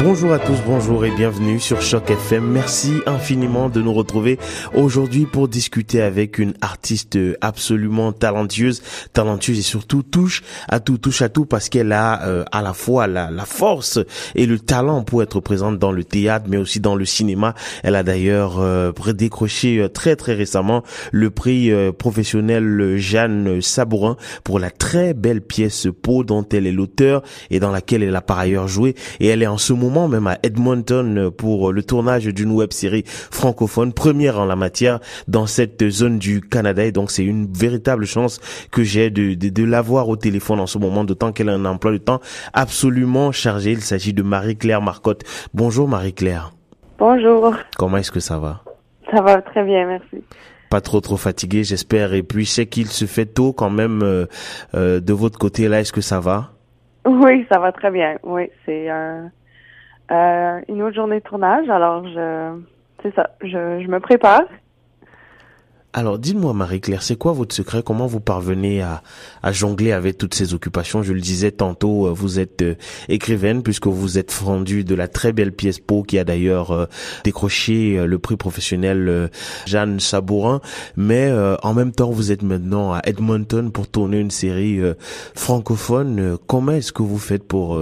Bonjour à tous, bonjour et bienvenue sur Choc FM. Merci infiniment de nous retrouver aujourd'hui pour discuter avec une artiste absolument talentueuse, talentueuse et surtout touche à tout, touche à tout parce qu'elle a euh, à la fois la, force et le talent pour être présente dans le théâtre mais aussi dans le cinéma. Elle a d'ailleurs euh, décroché euh, très très récemment le prix professionnel Jeanne Sabourin pour la très belle pièce Pau dont elle est l'auteur et dans laquelle elle a par ailleurs joué et elle est en ce moment moment même à Edmonton pour le tournage d'une web série francophone, première en la matière dans cette zone du Canada. Et donc c'est une véritable chance que j'ai de, de, de l'avoir au téléphone en ce moment, d'autant qu'elle a un emploi de temps absolument chargé. Il s'agit de Marie-Claire Marcotte. Bonjour Marie-Claire. Bonjour. Comment est-ce que ça va? Ça va très bien, merci pas trop trop fatigué j'espère et puis je sais qu'il se fait tôt quand même euh, euh, de votre côté là est-ce que ça va? Oui ça va très bien oui c'est un euh, une autre journée de tournage, alors je, c'est ça, je me prépare. Alors, dites-moi, Marie-Claire, c'est quoi votre secret? Comment vous parvenez à, jongler avec toutes ces occupations? Je le disais tantôt, euh, vous êtes euh, écrivaine puisque vous êtes fondue de la très belle pièce Pau qui a d'ailleurs euh, décroché le prix professionnel Jeanne Sabourin. Mais en même temps, vous êtes maintenant à Edmonton pour tourner une série francophone. Comment est-ce que vous faites pour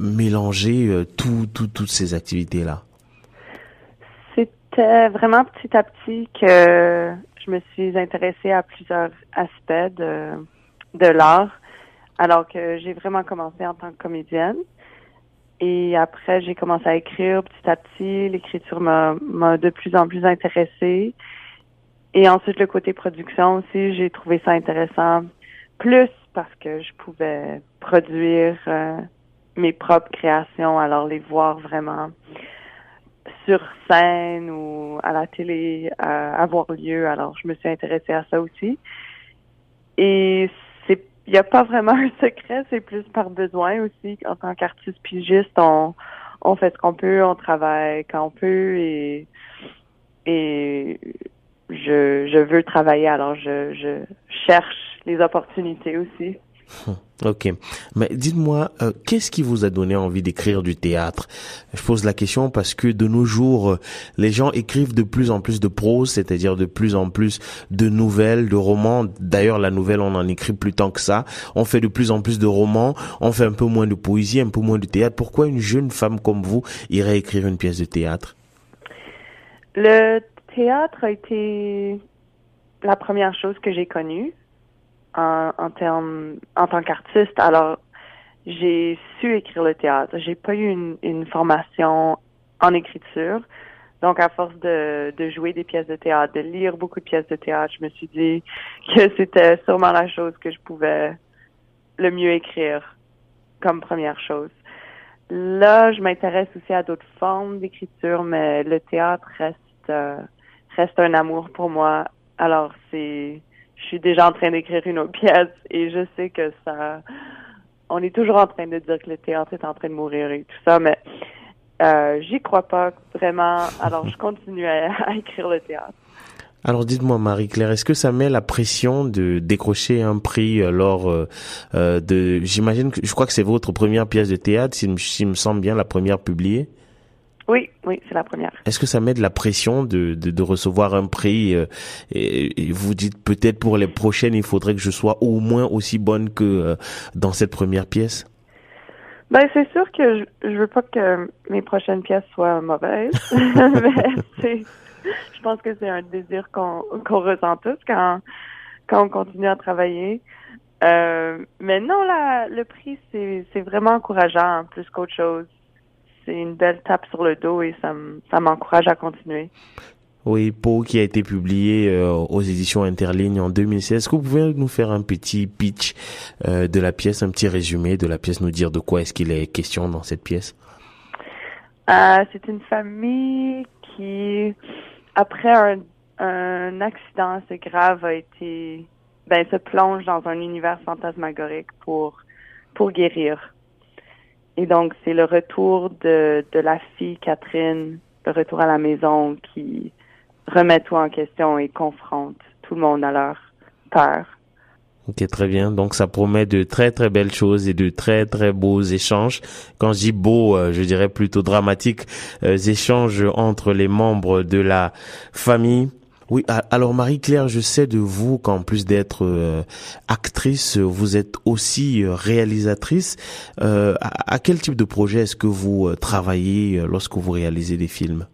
mélanger tout, toutes ces activités-là? C'était vraiment petit à petit que je me suis intéressée à plusieurs aspects de, de l'art, alors que j'ai vraiment commencé en tant que comédienne. Et après, j'ai commencé à écrire petit à petit. L'écriture m'a, de plus en plus intéressée. Et ensuite, le côté production aussi, j'ai trouvé ça intéressant. Plus parce que je pouvais produire euh, mes propres créations, alors les voir vraiment sur scène ou à la télé avoir lieu. Alors, je me suis intéressée à ça aussi. Et c'est, il n'y a pas vraiment un secret, c'est plus par besoin aussi. En tant qu'artiste pigiste, on, on fait ce qu'on peut, on travaille quand on peut et, et je, je veux travailler. Alors, je, je cherche les opportunités aussi. Ok, mais dites-moi, euh, qu'est-ce qui vous a donné envie d'écrire du théâtre? Je pose la question parce que de nos jours, euh, les gens écrivent de plus en plus de prose, c'est-à-dire de plus en plus de nouvelles, de romans. D'ailleurs, la nouvelle, on en écrit plus tant que ça. On fait de plus en plus de romans, on fait un peu moins de poésie, un peu moins de théâtre. Pourquoi une jeune femme comme vous irait écrire une pièce de théâtre? Le théâtre a été la première chose que j'ai connue en, en termes en tant qu'artiste. Alors, j'ai su écrire le théâtre. J'ai pas eu une, une, formation en écriture. Donc, à force de, de jouer des pièces de théâtre, de lire beaucoup de pièces de théâtre, je me suis dit que c'était sûrement la chose que je pouvais le mieux écrire comme première chose. Là, je m'intéresse aussi à d'autres formes d'écriture, mais le théâtre reste euh, reste un amour pour moi. Alors, c'est je suis déjà en train d'écrire une autre pièce et je sais que ça, on est toujours en train de dire que le théâtre est en train de mourir et tout ça, mais euh, j'y crois pas vraiment. Alors je continue à, écrire le théâtre. Alors dites-moi Marie-Claire, est-ce que ça met la pression de décrocher un prix euh, lors euh, euh, de, j'imagine que je crois que c'est votre première pièce de théâtre, s'il me, me semble bien la première publiée? Oui, oui, c'est la première. Est-ce que ça met de la pression de, de, de recevoir un prix euh, et, vous dites peut-être pour les prochaines, il faudrait que je sois au moins aussi bonne que euh, dans cette première pièce? Ben c'est sûr que je, je veux pas que mes prochaines pièces soient mauvaises, mais je pense que c'est un désir qu'on qu'on ressent tous quand quand on continue à travailler. Euh, mais non, là, le prix c'est c'est vraiment encourageant plus qu'autre chose c'est une belle tape sur le dos et ça m'encourage à continuer. Oui, Pau qui a été publié euh, aux éditions Interligne en 2016. Est-ce que vous pouvez nous faire un petit pitch euh, de la pièce, un petit résumé de la pièce, nous dire de quoi est-ce qu'il est question dans cette pièce? Euh, C'est une famille qui, après un, un accident assez grave, a été, ben, se plonge dans un univers fantasmagorique pour pour guérir. Et donc, c'est le retour de, de la fille Catherine, le retour à la maison qui remet tout en question et confronte tout le monde à leur peur. Ok, très bien. Donc ça promet de très très belles choses et de très très beaux échanges. Quand je dis beau, euh, je dirais plutôt dramatiques euh, échanges entre les membres de la famille. Oui, alors Marie-Claire, je sais de vous qu'en plus d'être euh, actrice, vous êtes aussi réalisatrice. à, quel type de projet est-ce que vous travaillez lorsque vous réalisez des films?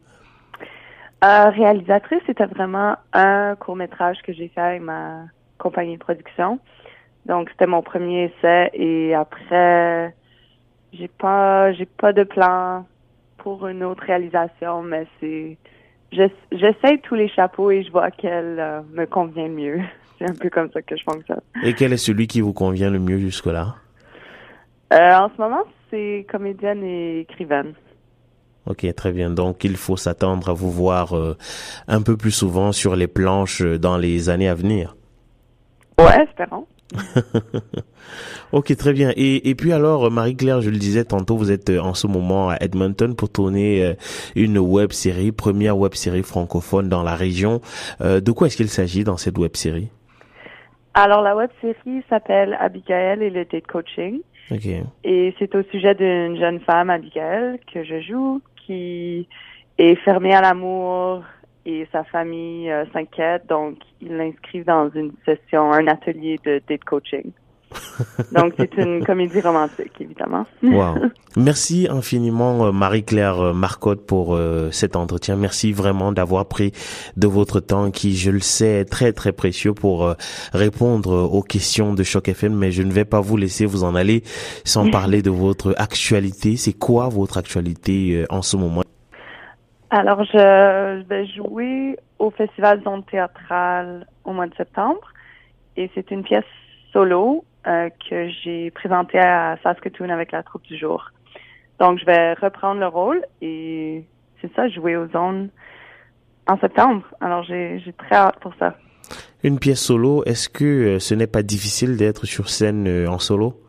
Réalisatrice, c'était vraiment un court métrage que j'ai fait avec ma compagnie de production. Donc c'était mon premier essai et après j'ai pas j'ai pas de plan pour une autre réalisation, mais c'est j'essaie tous les chapeaux et je vois quel euh, me convient le mieux. C'est un peu comme ça que je fonctionne. Et quel est celui qui vous convient le mieux jusque-là? Euh, en ce moment, c'est comédienne et écrivaine. Ok, très bien. Donc, il faut s'attendre à vous voir euh, un peu plus souvent sur les planches dans les années à venir. Ouais, espérons. ok, très bien. Et, et puis alors, Marie-Claire, je le disais tantôt, vous êtes euh, en ce moment à Edmonton pour tourner euh, une web série, première web série francophone dans la région. Euh, de quoi est-ce qu'il s'agit dans cette web série? Alors, la web série s'appelle Abigail et le date coaching. Ok. Et c'est au sujet d'une jeune femme, Abigail, que je joue, qui est fermée à l'amour, et sa famille euh, s'inquiète, donc ils l'inscrivent dans une session, un atelier de date coaching. donc c'est une comédie romantique, évidemment. wow. Merci infiniment euh, Marie-Claire euh, Marcotte pour cet entretien. Merci vraiment d'avoir pris de votre temps qui, je le sais, est très très précieux pour répondre aux questions de Choc FM, mais je ne vais pas vous laisser vous en aller sans parler de votre actualité. C'est quoi votre actualité en ce moment? Alors, je, vais jouer au Festival Zone théâtrale au mois de septembre et c'est une pièce solo euh, que j'ai présentée à Saskatoon avec la troupe du jour. Donc, je vais reprendre le rôle et c'est ça, jouer aux zones en septembre. Alors, j'ai très hâte pour ça. Une pièce solo, est-ce que euh, ce n'est pas difficile d'être sur scène euh, en solo?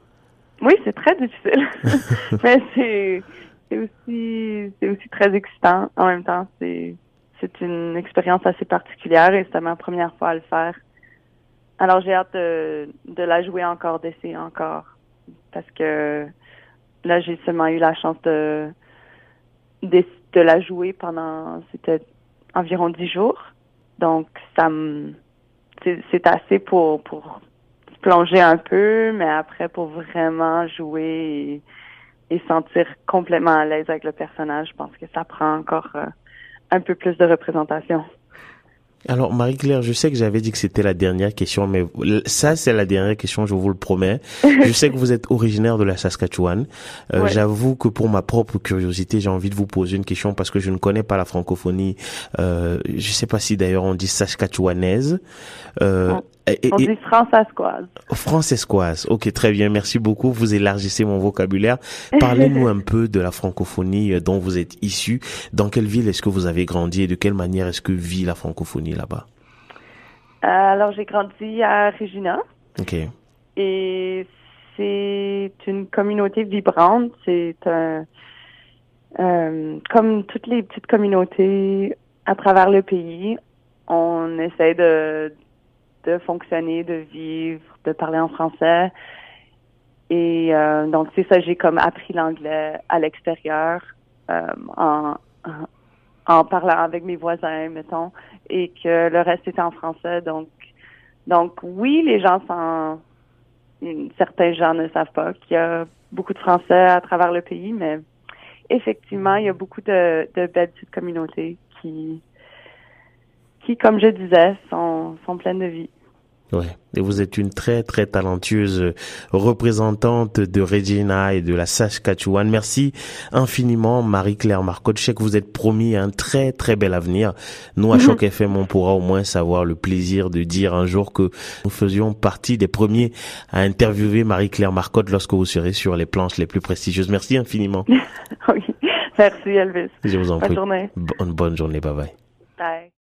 Oui, c'est très difficile. Mais c'est c'est aussi c'est aussi très excitant en même temps. C'est c'est une expérience assez particulière et c'était ma première fois à le faire. Alors j'ai hâte de, de la jouer encore, d'essayer encore. Parce que là, j'ai seulement eu la chance de, de, la jouer pendant c'était environ dix jours. Donc ça c'est assez pour pour plonger un peu, mais après pour vraiment jouer et, et sentir complètement à l'aise avec le personnage, je pense que ça prend encore euh, un peu plus de représentation. Alors Marie-Claire, je sais que j'avais dit que c'était la dernière question, mais ça c'est la dernière question, je vous le promets. je sais que vous êtes originaire de la Saskatchewan. Euh, J'avoue que pour ma propre curiosité, j'ai envie de vous poser une question parce que je ne connais pas la francophonie. Euh, je sais pas si d'ailleurs on dit saskatchewanaise. Euh, on dit francescoise. Francescoise. Ok, très bien. Merci beaucoup. Vous élargissez mon vocabulaire. Parlez-nous un peu de la francophonie euh, dont vous êtes issu. Dans quelle ville est-ce que vous avez grandi et de quelle manière est-ce que vit la francophonie là-bas? Euh, alors, j'ai grandi à Regina. Ok. Et c'est une communauté vibrante. C'est un, euh, comme toutes les petites communautés à travers le pays, on essaie de de fonctionner, de vivre, de parler en français. Et euh, donc, c'est ça, j'ai comme appris l'anglais à l'extérieur euh, en, en parlant avec mes voisins, mettons, et que le reste était en français. Donc, donc oui, les gens sont... Certains gens ne savent pas qu'il y a beaucoup de Français à travers le pays, mais effectivement, il y a beaucoup de, de belles petites communautés qui, qui, comme je disais, sont, sont pleines de vie. Ouais. Et vous êtes une très très talentueuse représentante de Regina et de la Saskatchewan. Merci infiniment Marie-Claire Marcotte. Je sais que vous êtes promis un très très bel avenir. Nous à. Choc FM, on pourra au moins savoir le plaisir de dire un jour que nous faisions partie des premiers à interviewer Marie-Claire Marcotte lorsque vous serez sur les planches les plus prestigieuses. Merci infiniment. oui. Merci Elvis. Je vous en bonne prie. Journée. Bonne, bonne journée. Bye bye. Bye.